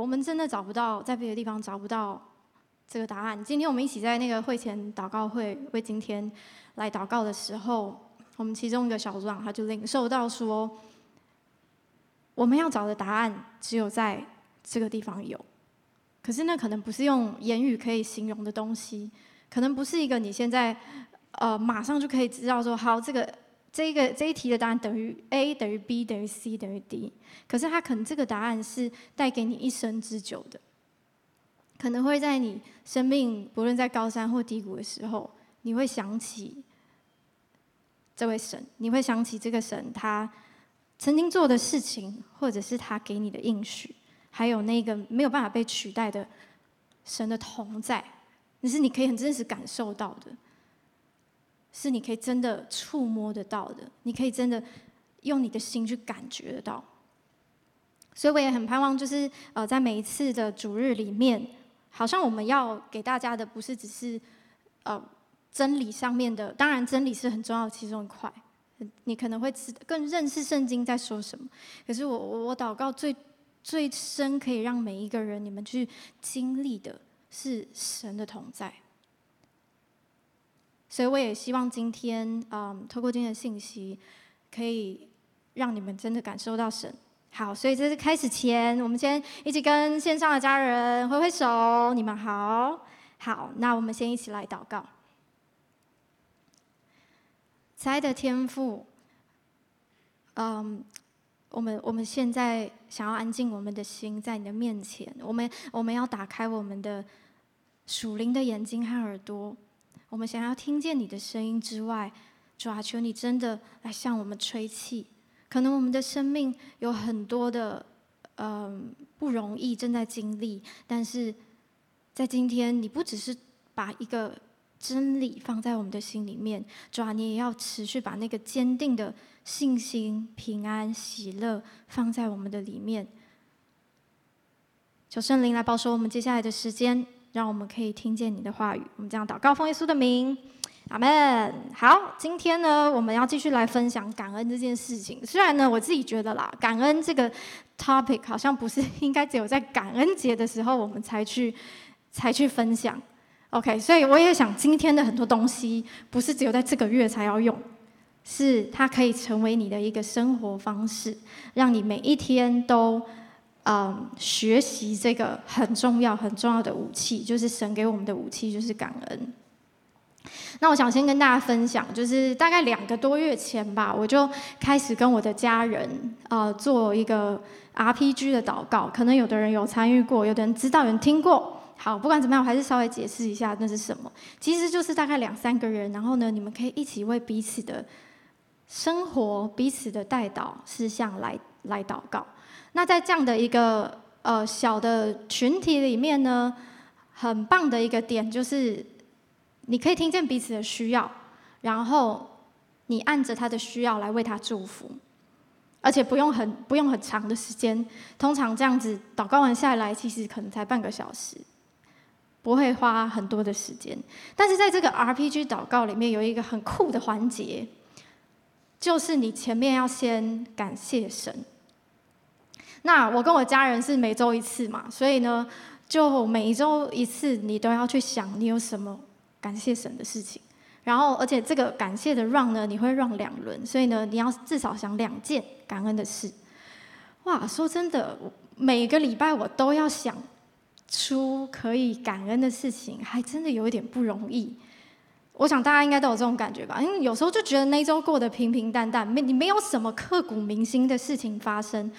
我们真的找不到，在别的地方找不到这个答案。今天我们一起在那个会前祷告会为今天来祷告的时候，我们其中一个小组长他就领受到说，我们要找的答案只有在这个地方有，可是那可能不是用言语可以形容的东西，可能不是一个你现在呃马上就可以知道说，好，这个这个这一题的答案等于 A 等于 B 等于 C 等于 D，可是它可能这个答案是带给你一生之久的，可能会在你生命不论在高山或低谷的时候，你会想起这位神，你会想起这个神他。曾经做的事情，或者是他给你的应许，还有那个没有办法被取代的神的同在，那是你可以很真实感受到的，是你可以真的触摸得到的，你可以真的用你的心去感觉得到。所以我也很盼望，就是呃，在每一次的主日里面，好像我们要给大家的不是只是呃真理上面的，当然真理是很重要其中一块。你可能会知更认识圣经在说什么，可是我我我祷告最最深可以让每一个人你们去经历的是神的同在，所以我也希望今天嗯，透过今天的信息，可以让你们真的感受到神。好，所以这是开始前，我们先一起跟线上的家人挥挥手，你们好，好，那我们先一起来祷告。慈爱的天父，嗯，我们我们现在想要安静我们的心在你的面前，我们我们要打开我们的属灵的眼睛和耳朵，我们想要听见你的声音之外，主啊，求你真的来向我们吹气。可能我们的生命有很多的嗯不容易正在经历，但是在今天，你不只是把一个。真理放在我们的心里面，主啊，你也要持续把那个坚定的信心、平安、喜乐放在我们的里面。求圣灵来保守我们接下来的时间，让我们可以听见你的话语。我们这样祷告，奉耶稣的名，阿门。好，今天呢，我们要继续来分享感恩这件事情。虽然呢，我自己觉得啦，感恩这个 topic 好像不是 应该只有在感恩节的时候我们才去才去分享。OK，所以我也想今天的很多东西不是只有在这个月才要用，是它可以成为你的一个生活方式，让你每一天都嗯学习这个很重要很重要的武器，就是神给我们的武器就是感恩。那我想先跟大家分享，就是大概两个多月前吧，我就开始跟我的家人呃做一个 RPG 的祷告，可能有的人有参与过，有的人知道，有人听过。好，不管怎么样，我还是稍微解释一下那是什么。其实就是大概两三个人，然后呢，你们可以一起为彼此的生活、彼此的代祷事项来来祷告。那在这样的一个呃小的群体里面呢，很棒的一个点就是，你可以听见彼此的需要，然后你按着他的需要来为他祝福，而且不用很不用很长的时间。通常这样子祷告完下来，其实可能才半个小时。不会花很多的时间，但是在这个 RPG 祷告里面有一个很酷的环节，就是你前面要先感谢神。那我跟我家人是每周一次嘛，所以呢，就每一周一次，你都要去想你有什么感谢神的事情。然后，而且这个感谢的 run 呢，你会 run 两轮，所以呢，你要至少想两件感恩的事。哇，说真的，每个礼拜我都要想。出可以感恩的事情，还真的有一点不容易。我想大家应该都有这种感觉吧？因为有时候就觉得那一周过得平平淡淡，没你没有什么刻骨铭心的事情发生，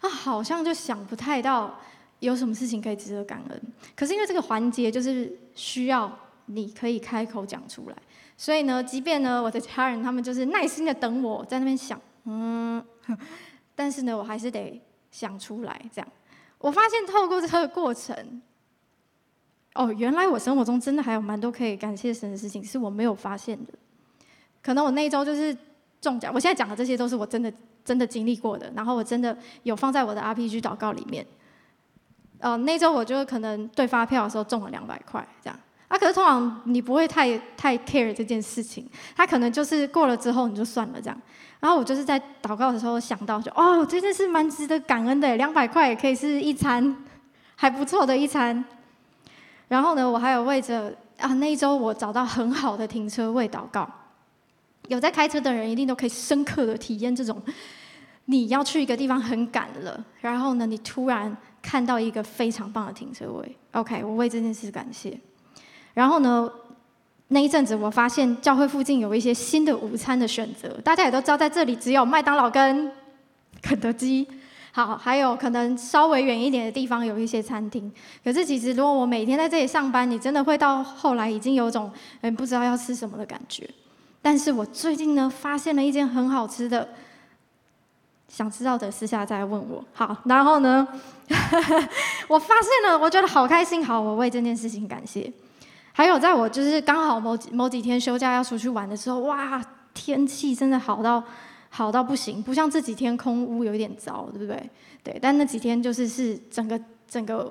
啊，好像就想不太到有什么事情可以值得感恩。可是因为这个环节就是需要你可以开口讲出来，所以呢，即便呢我的家人他们就是耐心的等我在那边想，嗯，但是呢我还是得想出来这样。我发现透过这个过程，哦，原来我生活中真的还有蛮多可以感谢神的事情，是我没有发现的。可能我那一周就是中奖，我现在讲的这些都是我真的真的经历过的，然后我真的有放在我的 RPG 祷告里面。呃，那周我就可能对发票的时候中了两百块这样。啊，可是通常你不会太太 care 这件事情，他可能就是过了之后你就算了这样。然后我就是在祷告的时候想到就，就哦，这件事蛮值得感恩的，两百块也可以是一餐，还不错的一餐。然后呢，我还有为着啊那一周我找到很好的停车位祷告。有在开车的人一定都可以深刻的体验这种，你要去一个地方很赶了，然后呢，你突然看到一个非常棒的停车位。OK，我为这件事感谢。然后呢，那一阵子我发现教会附近有一些新的午餐的选择，大家也都知道，在这里只有麦当劳跟肯德基。好，还有可能稍微远一点的地方有一些餐厅。可是其实，如果我每天在这里上班，你真的会到后来已经有种，嗯，不知道要吃什么的感觉。但是我最近呢，发现了一间很好吃的，想知道的私下再问我。好，然后呢，我发现了，我觉得好开心。好，我为这件事情感谢。还有，在我就是刚好某几某几天休假要出去玩的时候，哇，天气真的好到。好到不行，不像这几天空污有点糟，对不对？对，但那几天就是是整个整个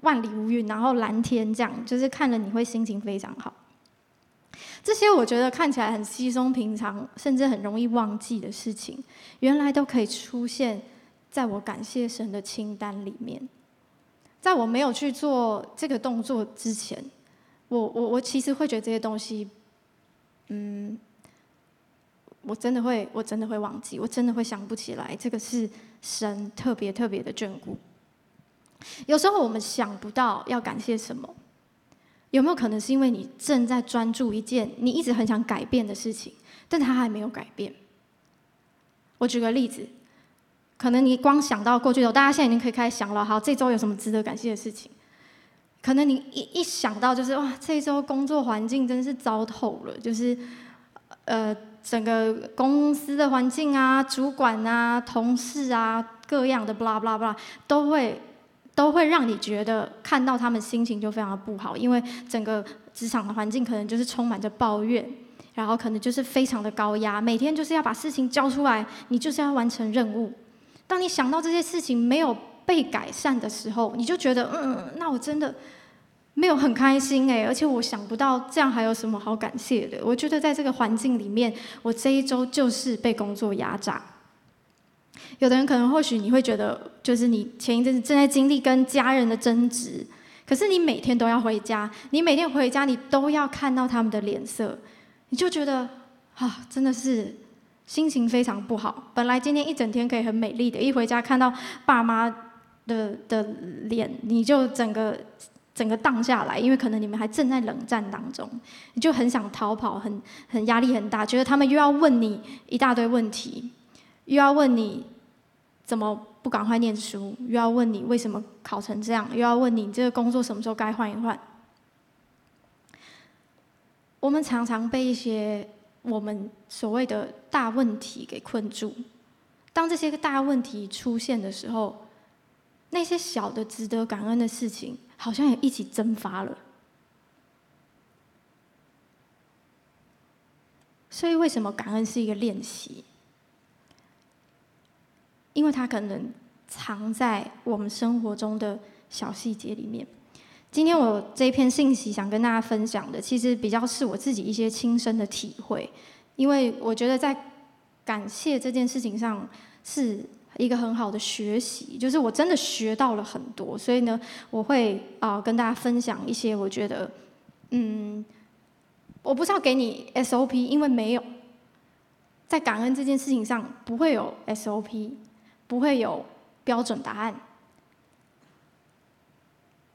万里无云，然后蓝天这样，就是看了你会心情非常好。这些我觉得看起来很稀松平常，甚至很容易忘记的事情，原来都可以出现在我感谢神的清单里面。在我没有去做这个动作之前，我我我其实会觉得这些东西，嗯。我真的会，我真的会忘记，我真的会想不起来。这个是神特别特别的眷顾。有时候我们想不到要感谢什么，有没有可能是因为你正在专注一件你一直很想改变的事情，但它还没有改变？我举个例子，可能你光想到过去的，大家现在已经可以开始想了。好，这周有什么值得感谢的事情？可能你一一想到就是哇，这周工作环境真是糟透了，就是呃。整个公司的环境啊，主管啊，同事啊，各样的 blah blah blah，都会都会让你觉得看到他们心情就非常的不好，因为整个职场的环境可能就是充满着抱怨，然后可能就是非常的高压，每天就是要把事情交出来，你就是要完成任务。当你想到这些事情没有被改善的时候，你就觉得，嗯，那我真的。没有很开心哎，而且我想不到这样还有什么好感谢的。我觉得在这个环境里面，我这一周就是被工作压榨。有的人可能或许你会觉得，就是你前一阵子正在经历跟家人的争执，可是你每天都要回家，你每天回家你都要看到他们的脸色，你就觉得啊，真的是心情非常不好。本来今天一整天可以很美丽的，一回家看到爸妈的的脸，你就整个。整个荡下来，因为可能你们还正在冷战当中，你就很想逃跑，很很压力很大，觉得他们又要问你一大堆问题，又要问你怎么不赶快念书，又要问你为什么考成这样，又要问你这个工作什么时候该换一换。我们常常被一些我们所谓的大问题给困住，当这些个大问题出现的时候，那些小的值得感恩的事情，好像也一起蒸发了。所以，为什么感恩是一个练习？因为它可能藏在我们生活中的小细节里面。今天我这篇信息想跟大家分享的，其实比较是我自己一些亲身的体会。因为我觉得在感谢这件事情上是。一个很好的学习，就是我真的学到了很多，所以呢，我会啊、跟大家分享一些我觉得，嗯，我不是要给你 SOP，因为没有，在感恩这件事情上不会有 SOP，不会有标准答案，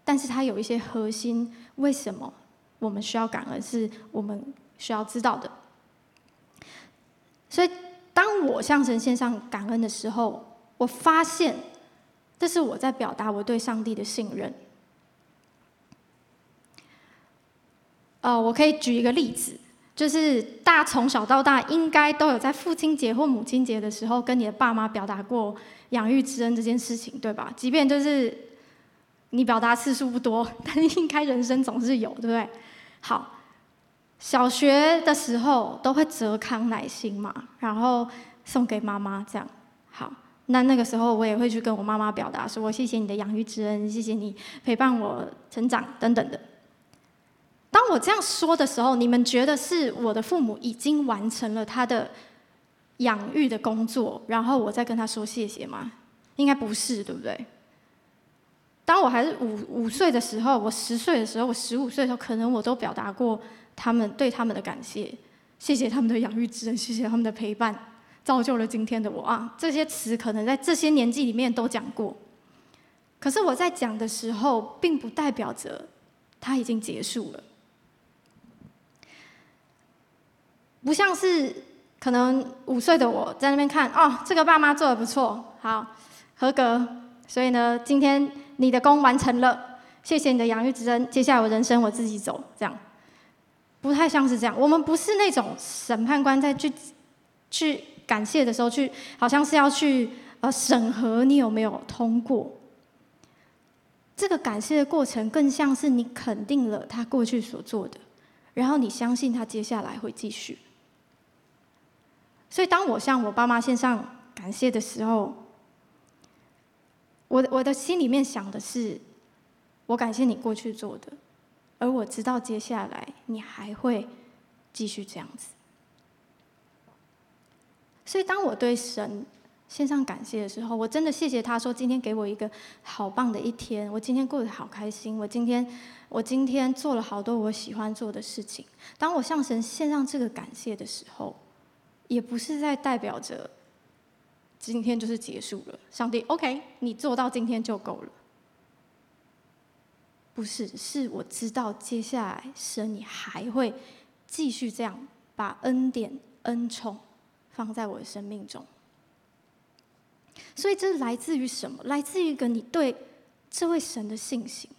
但是它有一些核心，为什么我们需要感恩，是我们需要知道的，所以。当我向神献上感恩的时候，我发现这是我在表达我对上帝的信任。呃，我可以举一个例子，就是大从小到大应该都有在父亲节或母亲节的时候跟你的爸妈表达过养育之恩这件事情，对吧？即便就是你表达次数不多，但是应该人生总是有，对不对？好。小学的时候都会折康乃馨嘛，然后送给妈妈这样。那那个时候我也会去跟我妈妈表达说，我谢谢你的养育之恩，谢谢你陪伴我成长等等的。当我这样说的时候，你们觉得是我的父母已经完成了他的养育的工作，然后我再跟他说谢谢吗？应该不是，对不对？当我还是五五岁的时候，我十岁的时候，我十五岁的时候，可能我都表达过他们对他们的感谢，谢谢他们的养育之恩，谢谢他们的陪伴，造就了今天的我啊。这些词可能在这些年纪里面都讲过，可是我在讲的时候，并不代表着它已经结束了，不像是可能五岁的我在那边看，哦，这个爸妈做的不错，好，合格，所以呢，今天。你的功完成了，谢谢你的养育之恩。接下来我人生我自己走，这样不太像是这样。我们不是那种审判官在去去感谢的时候去，好像是要去呃审核你有没有通过。这个感谢的过程更像是你肯定了他过去所做的，然后你相信他接下来会继续。所以当我向我爸妈献上感谢的时候，我的我的心里面想的是，我感谢你过去做的，而我知道接下来你还会继续这样子。所以当我对神献上感谢的时候，我真的谢谢他说今天给我一个好棒的一天，我今天过得好开心，我今天我今天做了好多我喜欢做的事情。当我向神献上这个感谢的时候，也不是在代表着。今天就是结束了，上帝，OK，你做到今天就够了。不是，是我知道接下来神你还会继续这样把恩典、恩宠放在我的生命中。所以这是来自于什么？来自于一个你对这位神的信心。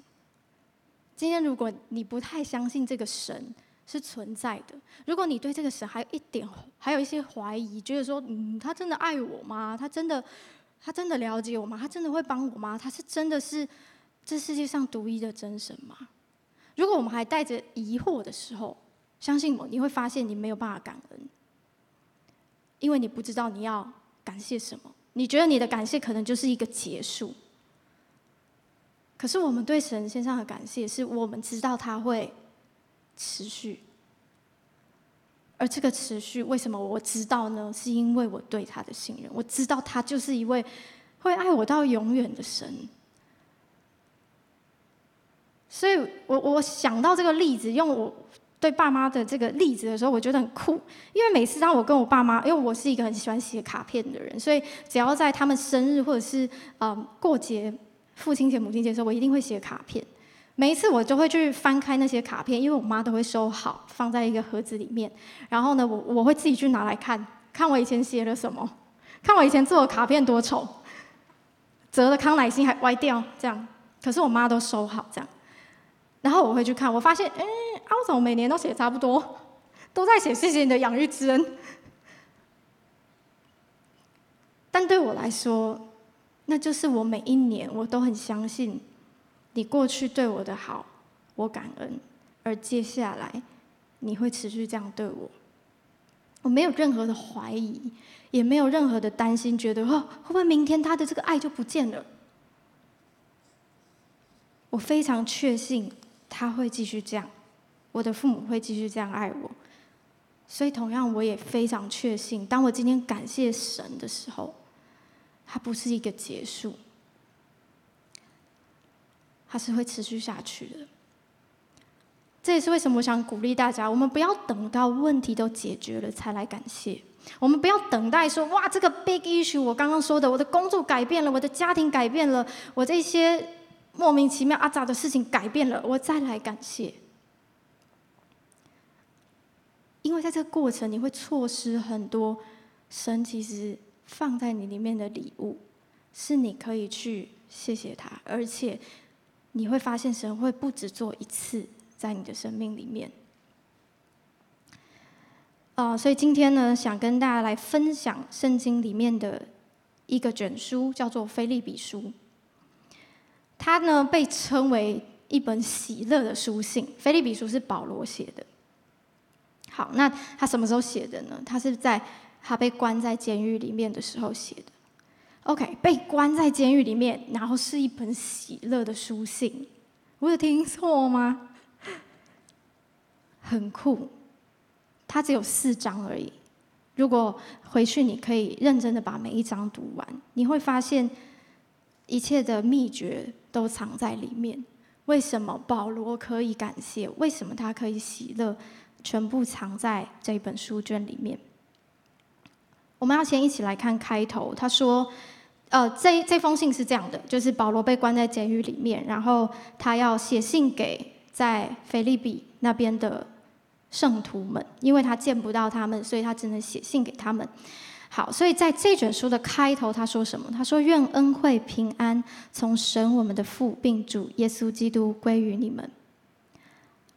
今天如果你不太相信这个神，是存在的。如果你对这个神还有一点，还有一些怀疑，觉得说，嗯，他真的爱我吗？他真的，他真的了解我吗？他真的会帮我吗？他是真的是这世界上独一的真神吗？如果我们还带着疑惑的时候，相信我，你会发现你没有办法感恩，因为你不知道你要感谢什么。你觉得你的感谢可能就是一个结束。可是我们对神先生的感谢，是我们知道他会。持续，而这个持续为什么我知道呢？是因为我对他的信任，我知道他就是一位会爱我到永远的神。所以我我想到这个例子，用我对爸妈的这个例子的时候，我觉得很酷。因为每次当我跟我爸妈，因为我是一个很喜欢写卡片的人，所以只要在他们生日或者是嗯过节、父亲节、母亲节的时候，我一定会写卡片。每一次我就会去翻开那些卡片，因为我妈都会收好，放在一个盒子里面。然后呢，我我会自己去拿来看，看我以前写了什么，看我以前做的卡片多丑，折的康乃馨还歪掉这样。可是我妈都收好这样。然后我会去看，我发现，哎，啊，总每年都写差不多，都在写谢谢你的养育之恩。但对我来说，那就是我每一年我都很相信。你过去对我的好，我感恩；而接下来，你会持续这样对我。我没有任何的怀疑，也没有任何的担心，觉得哦，会不会明天他的这个爱就不见了？我非常确信他会继续这样，我的父母会继续这样爱我。所以，同样，我也非常确信，当我今天感谢神的时候，它不是一个结束。它是会持续下去的。这也是为什么我想鼓励大家：我们不要等到问题都解决了才来感谢。我们不要等待说，哇，这个 big issue，我刚刚说的，我的工作改变了，我的家庭改变了，我这些莫名其妙阿扎的事情改变了，我再来感谢。因为在这个过程，你会错失很多神其实放在你里面的礼物，是你可以去谢谢他，而且。你会发现神会不止做一次在你的生命里面。啊，所以今天呢，想跟大家来分享圣经里面的一个卷书，叫做《腓利比书》。它呢被称为一本喜乐的书信，《腓立比书》是保罗写的。好，那他什么时候写的呢？他是在他被关在监狱里面的时候写的。OK，被关在监狱里面，然后是一本喜乐的书信，我有听错吗？很酷，它只有四章而已。如果回去，你可以认真的把每一章读完，你会发现一切的秘诀都藏在里面。为什么保罗可以感谢？为什么他可以喜乐？全部藏在这本书卷里面。我们要先一起来看开头。他说：“呃，这这封信是这样的，就是保罗被关在监狱里面，然后他要写信给在腓立比那边的圣徒们，因为他见不到他们，所以他只能写信给他们。”好，所以在这卷书的开头，他说什么？他说：“愿恩惠平安从神我们的父，并主耶稣基督归于你们。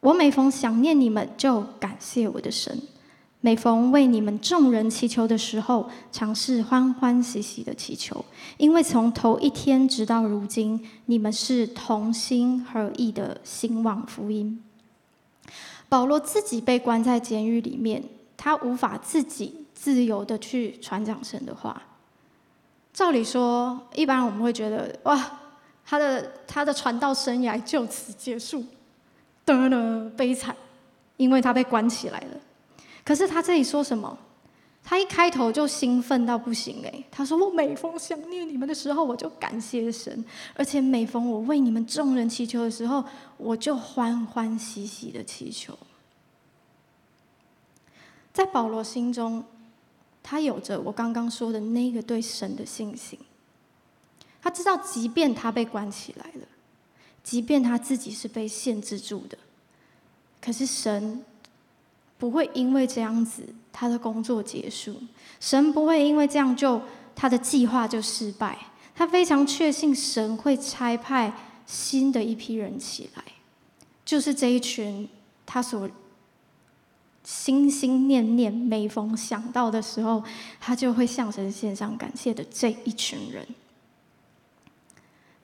我每逢想念你们，就感谢我的神；每逢为你们众人祈求的时候，常是欢欢喜喜的祈求，因为从头一天直到如今，你们是同心合意的兴旺福音。”保罗自己被关在监狱里面，他无法自己。自由的去传讲神的话。照理说，一般我们会觉得，哇，他的他的传道生涯就此结束，得了悲惨，因为他被关起来了。可是他这里说什么？他一开头就兴奋到不行哎！他说：“我每逢想念你们的时候，我就感谢神；而且每逢我为你们众人祈求的时候，我就欢欢喜喜的祈求。”在保罗心中。他有着我刚刚说的那个对神的信心。他知道，即便他被关起来了，即便他自己是被限制住的，可是神不会因为这样子他的工作结束，神不会因为这样就他的计划就失败。他非常确信神会差派新的一批人起来，就是这一群他所。心心念念，每逢想到的时候，他就会向神献上感谢的这一群人，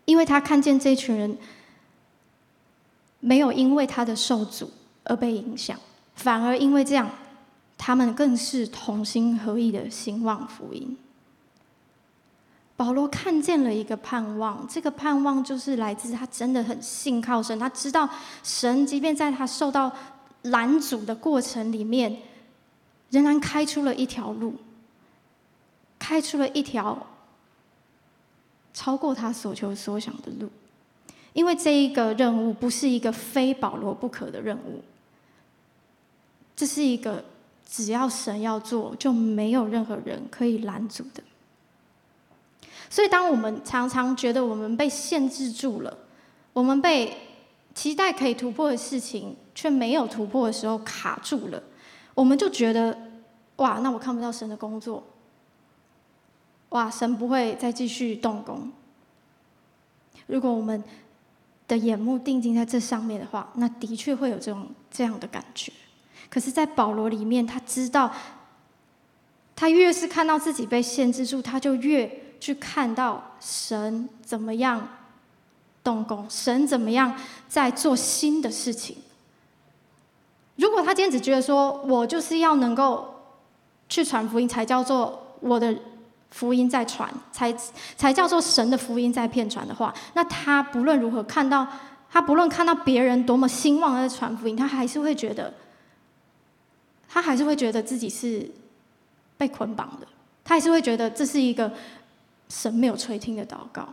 因为他看见这群人没有因为他的受阻而被影响，反而因为这样，他们更是同心合意的兴旺福音。保罗看见了一个盼望，这个盼望就是来自他真的很信靠神，他知道神，即便在他受到。拦阻的过程里面，仍然开出了一条路，开出了一条超过他所求所想的路。因为这一个任务不是一个非保罗不可的任务，这是一个只要神要做，就没有任何人可以拦阻的。所以，当我们常常觉得我们被限制住了，我们被期待可以突破的事情却没有突破的时候卡住了，我们就觉得，哇，那我看不到神的工作，哇，神不会再继续动工。如果我们的眼目定睛在这上面的话，那的确会有这种这样的感觉。可是，在保罗里面，他知道，他越是看到自己被限制住，他就越去看到神怎么样。动工，神怎么样在做新的事情？如果他今天只觉得说，我就是要能够去传福音，才叫做我的福音在传，才才叫做神的福音在骗传的话，那他不论如何看到，他不论看到别人多么兴旺的传福音，他还是会觉得，他还是会觉得自己是被捆绑的，他还是会觉得这是一个神没有垂听的祷告。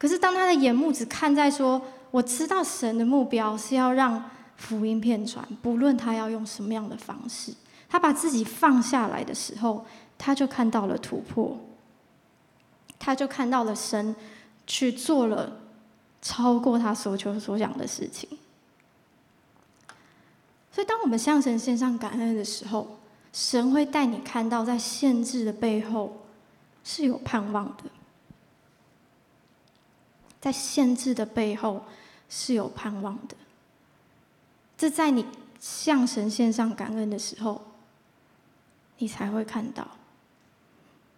可是，当他的眼目只看在说，我知道神的目标是要让福音遍传，不论他要用什么样的方式，他把自己放下来的时候，他就看到了突破，他就看到了神去做了超过他所求所想的事情。所以，当我们向神献上感恩的时候，神会带你看到，在限制的背后是有盼望的。在限制的背后是有盼望的。这在你向神献上感恩的时候，你才会看到。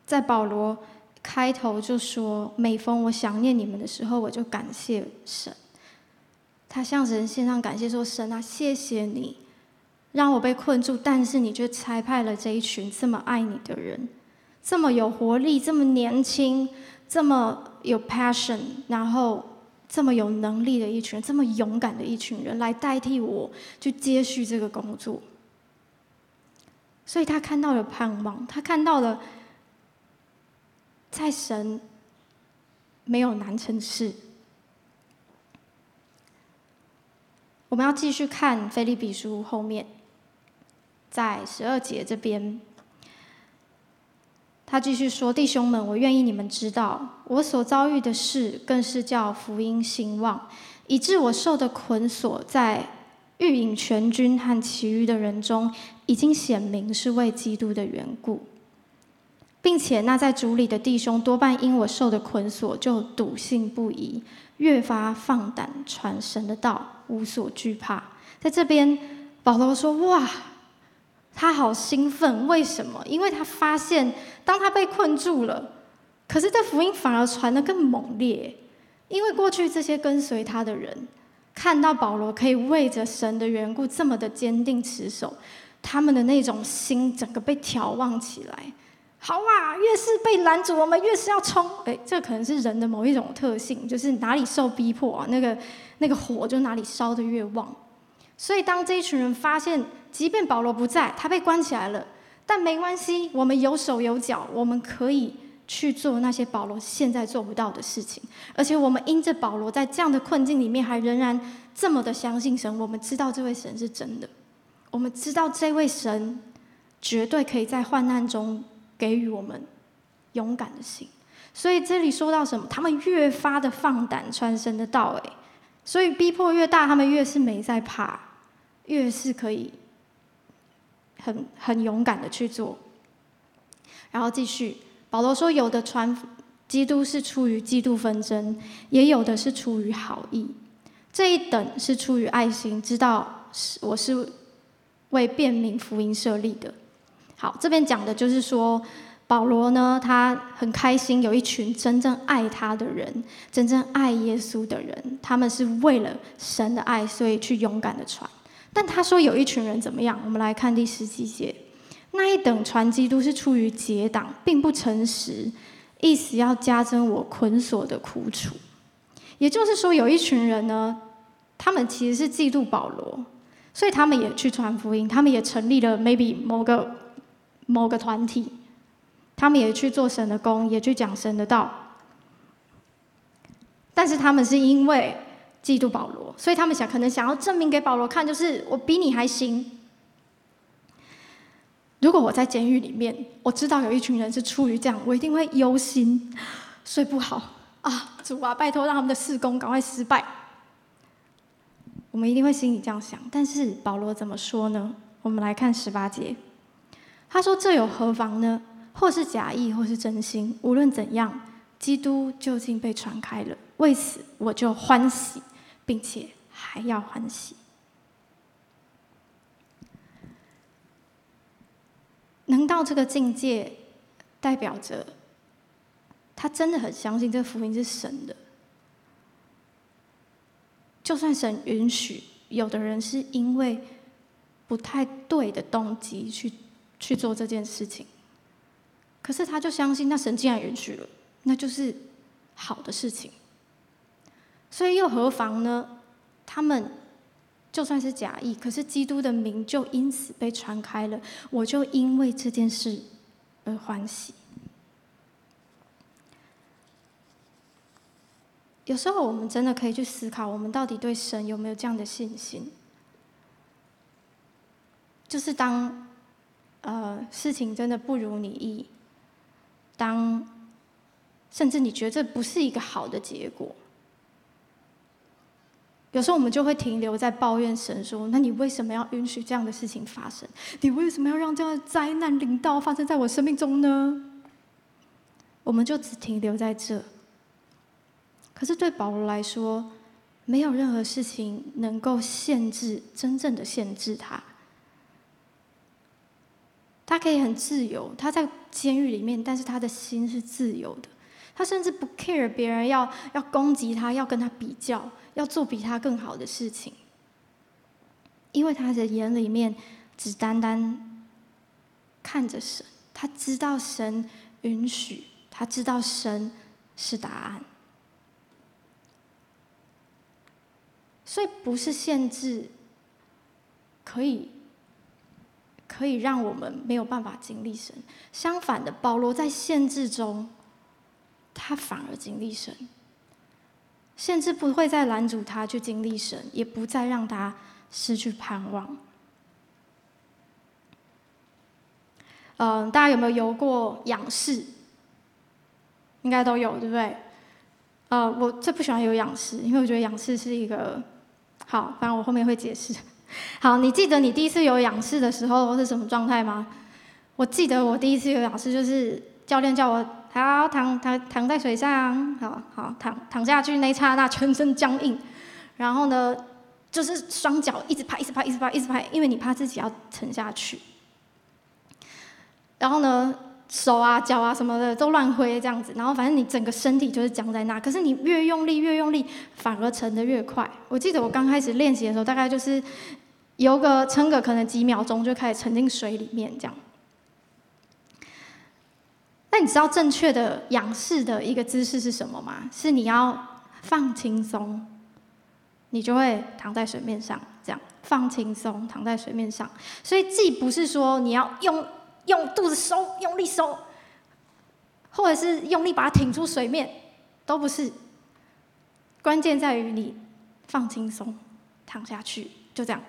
在保罗开头就说：“每逢我想念你们的时候，我就感谢神。”他向神献上感谢，说：“神啊，谢谢你让我被困住，但是你却差派了这一群这么爱你的人，这么有活力，这么年轻。”这么有 passion，然后这么有能力的一群人，这么勇敢的一群人来代替我去接续这个工作，所以他看到了盼望，他看到了在神没有难成事。我们要继续看腓立比书后面，在十二节这边，他继续说：“弟兄们，我愿意你们知道，我所遭遇的事，更是叫福音兴旺，以致我受的捆锁，在御引全军和其余的人中，已经显明是为基督的缘故，并且那在主里的弟兄，多半因我受的捆锁，就笃信不疑。”越发放胆传神的道，无所惧怕。在这边，保罗说：“哇，他好兴奋！为什么？因为他发现，当他被困住了，可是这福音反而传得更猛烈。因为过去这些跟随他的人，看到保罗可以为着神的缘故这么的坚定持守，他们的那种心整个被眺望起来。”好啊，越是被拦阻，我们越是要冲。哎，这可能是人的某一种特性，就是哪里受逼迫啊，那个那个火就哪里烧得越旺。所以，当这一群人发现，即便保罗不在，他被关起来了，但没关系，我们有手有脚，我们可以去做那些保罗现在做不到的事情。而且，我们因着保罗在这样的困境里面，还仍然这么的相信神，我们知道这位神是真的，我们知道这位神绝对可以在患难中。给予我们勇敢的心，所以这里说到什么？他们越发的放胆传神的道，哎，所以逼迫越大，他们越是没在怕，越是可以很很勇敢的去做。然后继续，保罗说：“有的传基督是出于嫉妒纷争，也有的是出于好意。这一等是出于爱心，知道是我是为便民福音设立的。”好，这边讲的就是说，保罗呢，他很开心有一群真正爱他的人，真正爱耶稣的人，他们是为了神的爱，所以去勇敢的传。但他说有一群人怎么样？我们来看第十几节，那一等传基督是出于结党，并不诚实，意思要加增我捆锁的苦楚。也就是说，有一群人呢，他们其实是嫉妒保罗，所以他们也去传福音，他们也成立了 maybe 某个。某个团体，他们也去做神的工，也去讲神的道，但是他们是因为嫉妒保罗，所以他们想可能想要证明给保罗看，就是我比你还行。如果我在监狱里面，我知道有一群人是出于这样，我一定会忧心，睡不好啊！主啊，拜托让他们的事工赶快失败。我们一定会心里这样想，但是保罗怎么说呢？我们来看十八节。他说：“这有何妨呢？或是假意，或是真心，无论怎样，基督究竟被传开了。为此，我就欢喜，并且还要欢喜。能到这个境界，代表着他真的很相信这个福音是神的。就算神允许，有的人是因为不太对的动机去。”去做这件事情，可是他就相信，那神既然允许了，那就是好的事情。所以又何妨呢？他们就算是假意，可是基督的名就因此被传开了，我就因为这件事而欢喜。有时候我们真的可以去思考，我们到底对神有没有这样的信心？就是当。呃，事情真的不如你意，当甚至你觉得这不是一个好的结果，有时候我们就会停留在抱怨神说：“那你为什么要允许这样的事情发生？你为什么要让这样的灾难临到发生在我生命中呢？”我们就只停留在这。可是对保罗来说，没有任何事情能够限制，真正的限制他。他可以很自由，他在监狱里面，但是他的心是自由的。他甚至不 care 别人要要攻击他，要跟他比较，要做比他更好的事情，因为他的眼里面只单单看着神，他知道神允许，他知道神是答案，所以不是限制，可以。可以让我们没有办法经历神。相反的，保罗在限制中，他反而经历神，甚至不会再拦阻他去经历神，也不再让他失去盼望。嗯，大家有没有游过仰式？应该都有，对不对？呃，我最不喜欢游仰式，因为我觉得仰式是一个……好，反正我后面会解释。好，你记得你第一次游仰式的时候是什么状态吗？我记得我第一次游仰式就是教练叫我好躺躺躺在水上，好好躺躺下去那一刹那全身僵硬，然后呢就是双脚一直拍一直拍一直拍一直拍，因为你怕自己要沉下去。然后呢，手啊、脚啊什么的都乱挥这样子，然后反正你整个身体就是僵在那。可是你越用力越用力，反而沉得越快。我记得我刚开始练习的时候，大概就是游个撑个可能几秒钟就开始沉进水里面这样。那你知道正确的仰视的一个姿势是什么吗？是你要放轻松，你就会躺在水面上这样放轻松躺在水面上。所以既不是说你要用。用肚子收，用力收，或者是用力把它挺出水面，都不是。关键在于你放轻松，躺下去，就这样。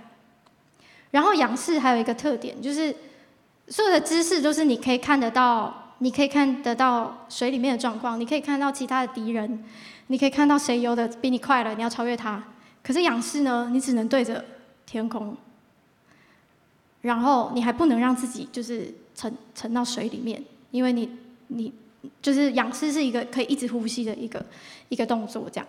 然后仰视还有一个特点，就是所有的姿势都是你可以看得到，你可以看得到水里面的状况，你可以看到其他的敌人，你可以看到谁游的比你快了，你要超越他。可是仰视呢，你只能对着天空，然后你还不能让自己就是。沉沉到水里面，因为你你就是仰视是一个可以一直呼吸的一个一个动作，这样。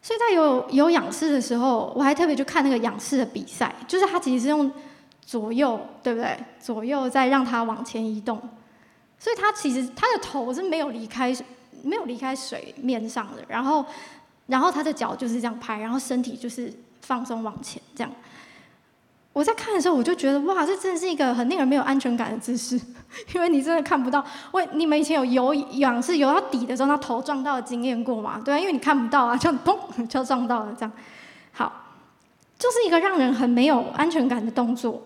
所以在有有仰视的时候，我还特别去看那个仰视的比赛，就是他其实是用左右，对不对？左右再让他往前移动，所以他其实他的头是没有离开没有离开水面上的，然后然后他的脚就是这样拍，然后身体就是放松往前这样。我在看的时候，我就觉得哇，这真的是一个很令人没有安全感的姿势，因为你真的看不到。喂，你们以前有游仰式游到底的时候，那头撞到的经验过吗？对啊，因为你看不到啊，就 砰就撞到了这样。好，就是一个让人很没有安全感的动作。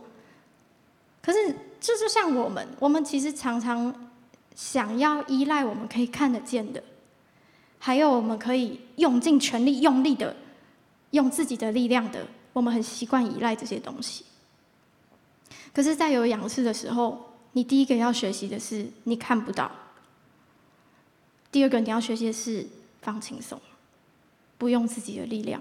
可是这就像我们，我们其实常常想要依赖我们可以看得见的，还有我们可以用尽全力、用力的用自己的力量的。我们很习惯依赖这些东西，可是，在有仰视的时候，你第一个要学习的是你看不到；第二个你要学习的是放轻松，不用自己的力量。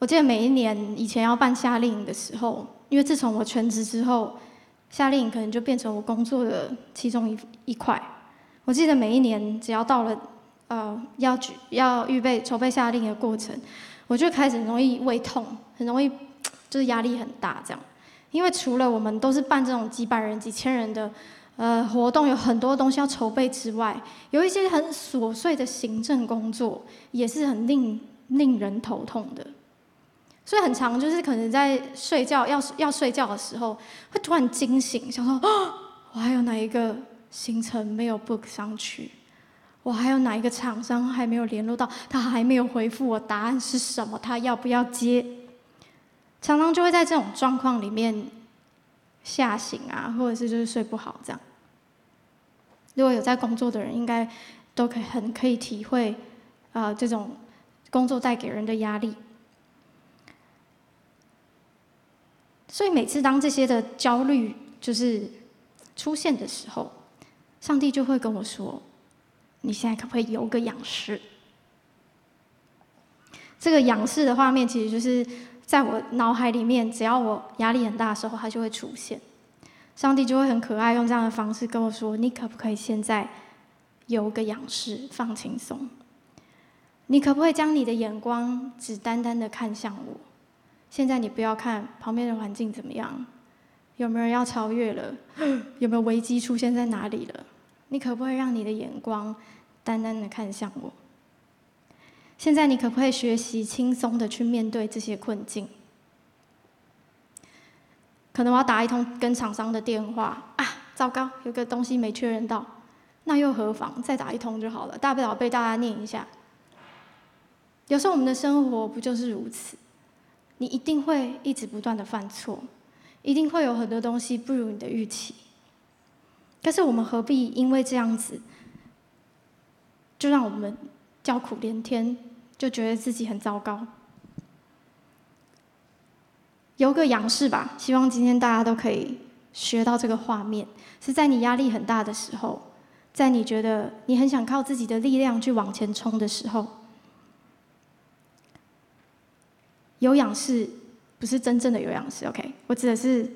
我记得每一年以前要办夏令营的时候，因为自从我全职之后，夏令营可能就变成我工作的其中一一块。我记得每一年只要到了。呃，要举要预备筹备夏令营的过程，我就开始容易胃痛，很容易就是压力很大这样。因为除了我们都是办这种几百人、几千人的呃活动，有很多东西要筹备之外，有一些很琐碎的行政工作，也是很令令人头痛的。所以很常就是可能在睡觉要要睡觉的时候，会突然惊醒，想说啊，我还有哪一个行程没有 book 上去？我还有哪一个厂商还没有联络到？他还没有回复我答案是什么？他要不要接？常常就会在这种状况里面吓醒啊，或者是就是睡不好这样。如果有在工作的人，应该都可以很可以体会啊、这种工作带给人的压力。所以每次当这些的焦虑就是出现的时候，上帝就会跟我说。你现在可不可以游个仰视？这个仰视的画面其实就是在我脑海里面，只要我压力很大的时候，它就会出现。上帝就会很可爱，用这样的方式跟我说：“你可不可以现在游个仰视，放轻松？你可不可以将你的眼光只单单的看向我？现在你不要看旁边的环境怎么样，有没有人要超越了？有没有危机出现在哪里了？”你可不可以让你的眼光单单的看向我？现在你可不可以学习轻松的去面对这些困境？可能我要打一通跟厂商的电话啊，糟糕，有个东西没确认到，那又何妨？再打一通就好了，大不了被大家念一下。有时候我们的生活不就是如此？你一定会一直不断的犯错，一定会有很多东西不如你的预期。但是我们何必因为这样子，就让我们叫苦连天，就觉得自己很糟糕？有个仰视吧，希望今天大家都可以学到这个画面，是在你压力很大的时候，在你觉得你很想靠自己的力量去往前冲的时候，有氧是不是真正的有氧是，OK？我指的是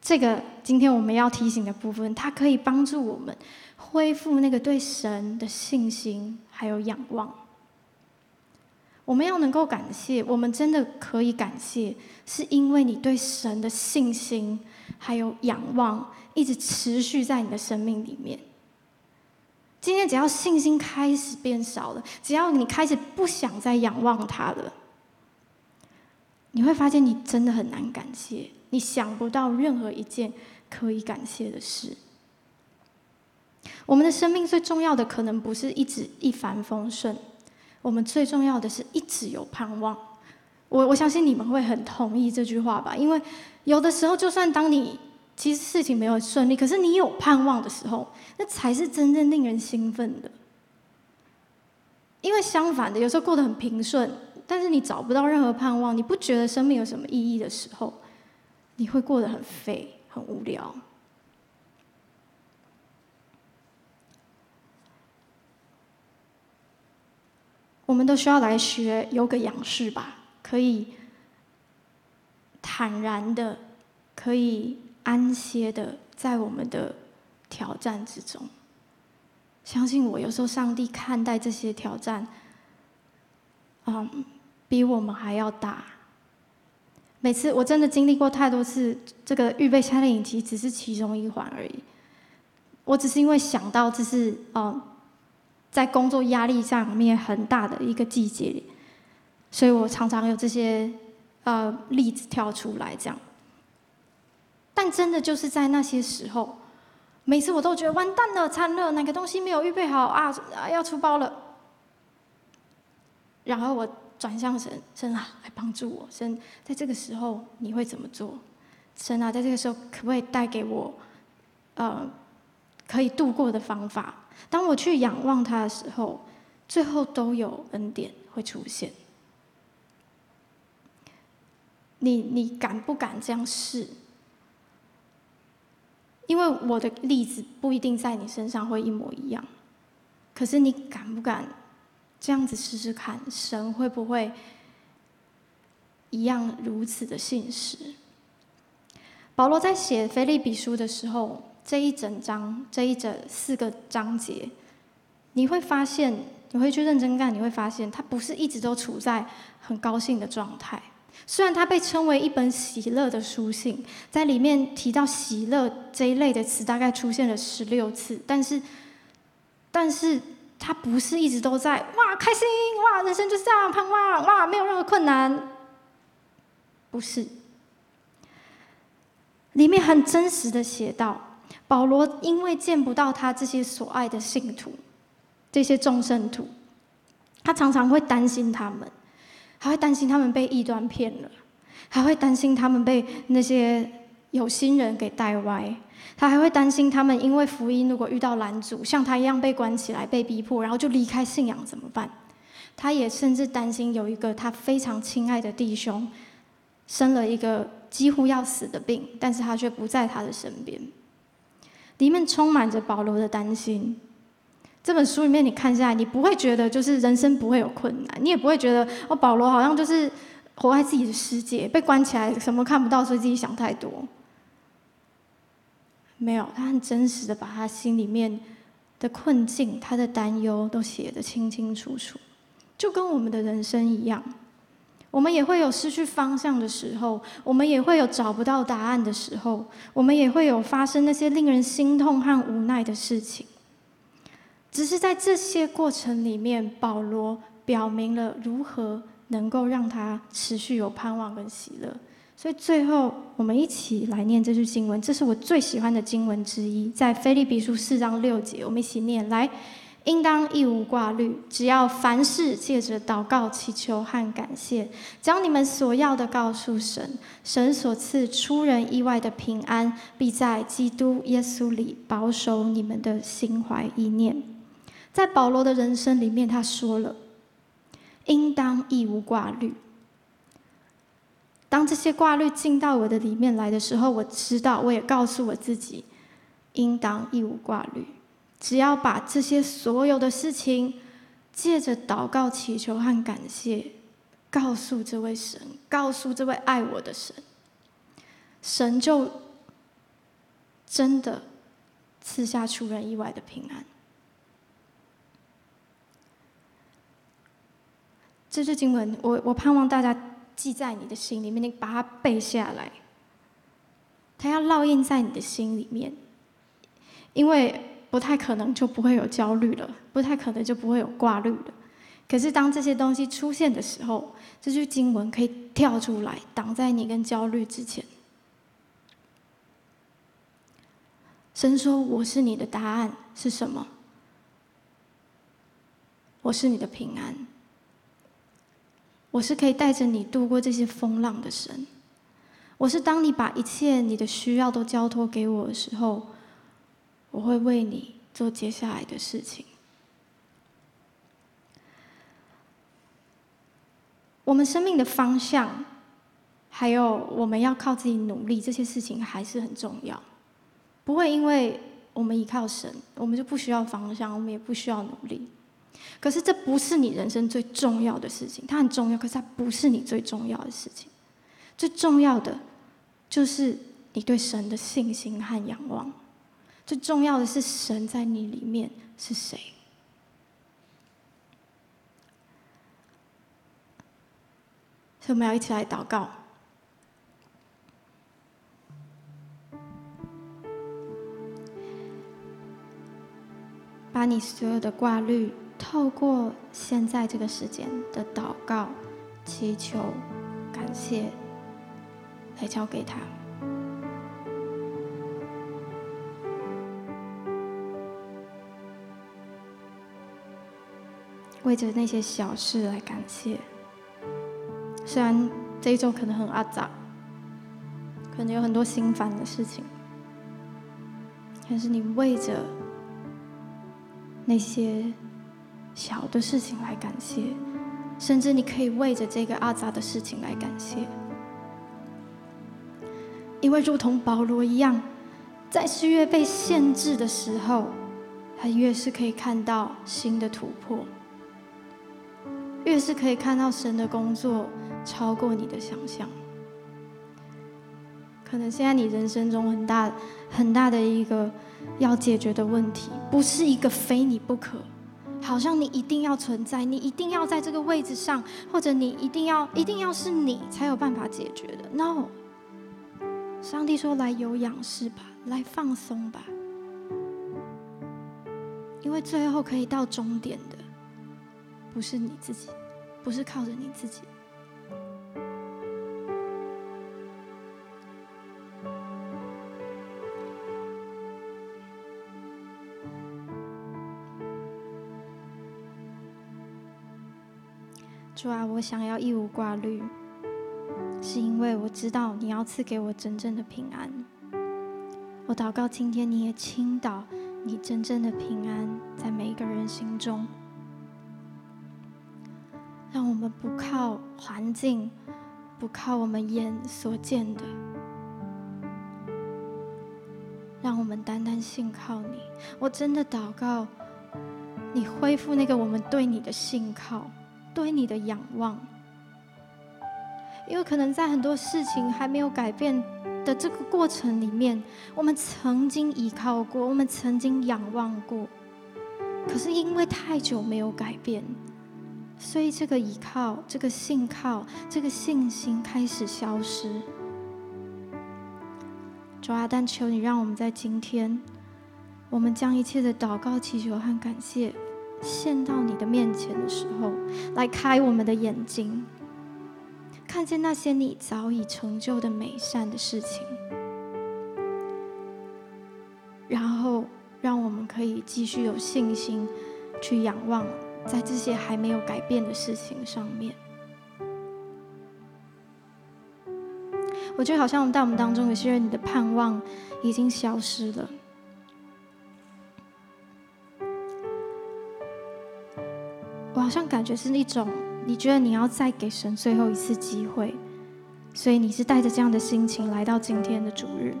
这个今天我们要提醒的部分，它可以帮助我们恢复那个对神的信心，还有仰望。我们要能够感谢，我们真的可以感谢，是因为你对神的信心还有仰望，一直持续在你的生命里面。今天只要信心开始变少了，只要你开始不想再仰望他了，你会发现你真的很难感谢，你想不到任何一件可以感谢的事。我们的生命最重要的，可能不是一直一帆风顺。我们最重要的是一直有盼望，我我相信你们会很同意这句话吧？因为有的时候，就算当你其实事情没有顺利，可是你有盼望的时候，那才是真正令人兴奋的。因为相反的，有时候过得很平顺，但是你找不到任何盼望，你不觉得生命有什么意义的时候，你会过得很废、很无聊。我们都需要来学有个仰视吧，可以坦然的，可以安歇的，在我们的挑战之中。相信我，有时候上帝看待这些挑战，嗯，比我们还要大。每次我真的经历过太多次，这个预备夏令营其实只是其中一环而已。我只是因为想到这是，嗯。在工作压力上面很大的一个季节，所以我常常有这些呃例子跳出来这样。但真的就是在那些时候，每次我都觉得完蛋了，惨了，哪个东西没有预备好啊，啊，要出包了。然后我转向神，神啊，来帮助我，神，在这个时候你会怎么做？神啊，在这个时候可不可以带给我呃可以度过的方法？当我去仰望他的时候，最后都有恩典会出现。你你敢不敢这样试？因为我的例子不一定在你身上会一模一样，可是你敢不敢这样子试试看？神会不会一样如此的信实？保罗在写腓立比书的时候。这一整章，这一整四个章节，你会发现，你会去认真看，你会发现，他不是一直都处在很高兴的状态。虽然他被称为一本喜乐的书信，在里面提到喜乐这一类的词，大概出现了十六次，但是，但是他不是一直都在哇开心哇，人生就是这样盼望哇，没有任何困难，不是。里面很真实的写道。保罗因为见不到他这些所爱的信徒，这些众圣徒，他常常会担心他们，还会担心他们被异端骗了，还会担心他们被那些有心人给带歪，他还会担心他们因为福音如果遇到拦阻，像他一样被关起来、被逼迫，然后就离开信仰怎么办？他也甚至担心有一个他非常亲爱的弟兄，生了一个几乎要死的病，但是他却不在他的身边。里面充满着保罗的担心。这本书里面，你看下来，你不会觉得就是人生不会有困难，你也不会觉得哦，保罗好像就是活在自己的世界，被关起来，什么看不到，所以自己想太多。没有，他很真实的把他心里面的困境、他的担忧都写得清清楚楚，就跟我们的人生一样。我们也会有失去方向的时候，我们也会有找不到答案的时候，我们也会有发生那些令人心痛和无奈的事情。只是在这些过程里面，保罗表明了如何能够让他持续有盼望跟喜乐。所以最后，我们一起来念这句经文，这是我最喜欢的经文之一，在腓立比书四章六节，我们一起念来。应当一无挂虑，只要凡事借着祷告、祈求和感谢，将你们所要的告诉神。神所赐出人意外的平安，必在基督耶稣里保守你们的心怀意念。在保罗的人生里面，他说了：“应当一无挂虑。”当这些挂虑进到我的里面来的时候，我知道，我也告诉我自己：“应当一无挂虑。”只要把这些所有的事情，借着祷告、祈求和感谢，告诉这位神，告诉这位爱我的神，神就真的赐下出人意外的平安。这是经文，我我盼望大家记在你的心里面，你把它背下来，它要烙印在你的心里面，因为。不太可能就不会有焦虑了，不太可能就不会有挂虑了。可是当这些东西出现的时候，这句经文可以跳出来，挡在你跟焦虑之前。神说：“我是你的答案是什么？我是你的平安。我是可以带着你度过这些风浪的神。我是当你把一切你的需要都交托给我的时候。”我会为你做接下来的事情。我们生命的方向，还有我们要靠自己努力，这些事情还是很重要。不会因为我们依靠神，我们就不需要方向，我们也不需要努力。可是这不是你人生最重要的事情，它很重要，可是它不是你最重要的事情。最重要的就是你对神的信心和仰望。最重要的是，神在你里面是谁？所以我们要一起来祷告，把你所有的挂虑，透过现在这个时间的祷告、祈求、感谢，来交给他。为着那些小事来感谢，虽然这一周可能很阿杂，可能有很多心烦的事情，但是你为着那些小的事情来感谢，甚至你可以为着这个阿杂的事情来感谢，因为如同保罗一样，在是越被限制的时候，他越是可以看到新的突破。越是可以看到神的工作超过你的想象。可能现在你人生中很大很大的一个要解决的问题，不是一个非你不可，好像你一定要存在，你一定要在这个位置上，或者你一定要一定要是你才有办法解决的。No，上帝说，来有氧式吧，来放松吧，因为最后可以到终点的。不是你自己，不是靠着你自己。主啊，我想要一无挂虑，是因为我知道你要赐给我真正的平安。我祷告，今天你也倾倒你真正的平安在每一个人心中。让我们不靠环境，不靠我们眼所见的，让我们单单信靠你。我真的祷告，你恢复那个我们对你的信靠，对你的仰望。因为可能在很多事情还没有改变的这个过程里面，我们曾经依靠过，我们曾经仰望过，可是因为太久没有改变。所以，这个依靠、这个信靠、这个信心开始消失。主啊，但求你让我们在今天，我们将一切的祷告、祈求和感谢献到你的面前的时候，来开我们的眼睛，看见那些你早已成就的美善的事情，然后让我们可以继续有信心。去仰望在这些还没有改变的事情上面。我觉得好像在我们当中有些人，你的盼望已经消失了。好像感觉是一种，你觉得你要再给神最后一次机会，所以你是带着这样的心情来到今天的主日。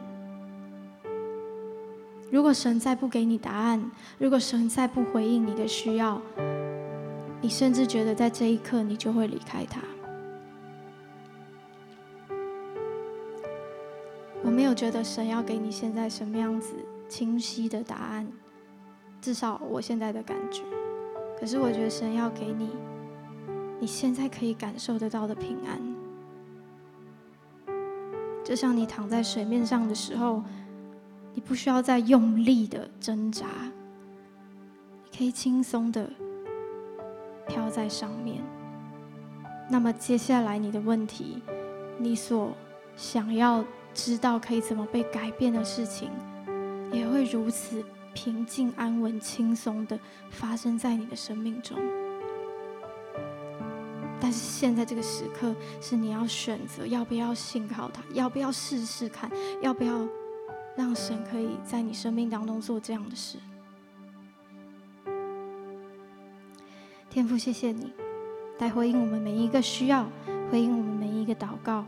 如果神再不给你答案，如果神再不回应你的需要，你甚至觉得在这一刻你就会离开他。我没有觉得神要给你现在什么样子清晰的答案，至少我现在的感觉。可是我觉得神要给你，你现在可以感受得到的平安。就像你躺在水面上的时候，你不需要再用力的挣扎，你可以轻松的飘在上面。那么接下来你的问题，你所想要。知道可以怎么被改变的事情，也会如此平静、安稳、轻松的发生在你的生命中。但是现在这个时刻，是你要选择要不要信靠他，要不要试试看，要不要让神可以在你生命当中做这样的事。天父，谢谢你，来回应我们每一个需要，回应我们每一个祷告。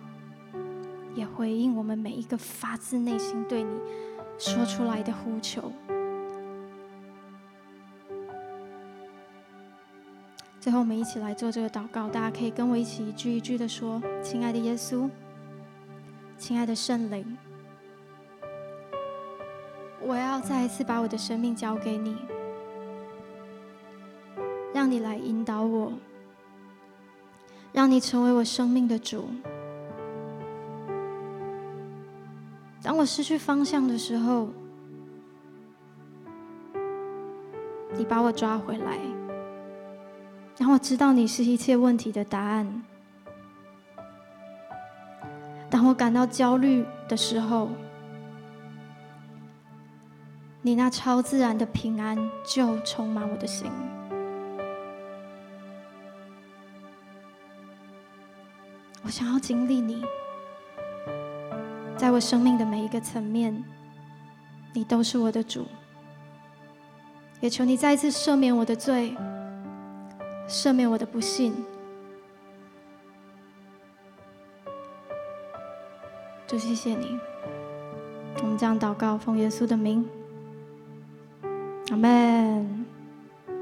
也回应我们每一个发自内心对你说出来的呼求。最后，我们一起来做这个祷告，大家可以跟我一起一句一句的说：“亲爱的耶稣，亲爱的圣灵，我要再一次把我的生命交给你，让你来引导我，让你成为我生命的主。”当我失去方向的时候，你把我抓回来，让我知道你是一切问题的答案。当我感到焦虑的时候，你那超自然的平安就充满我的心。我想要经历你。在我生命的每一个层面，你都是我的主。也求你再一次赦免我的罪，赦免我的不幸。主，谢谢你。我们这样祷告，奉耶稣的名，阿门。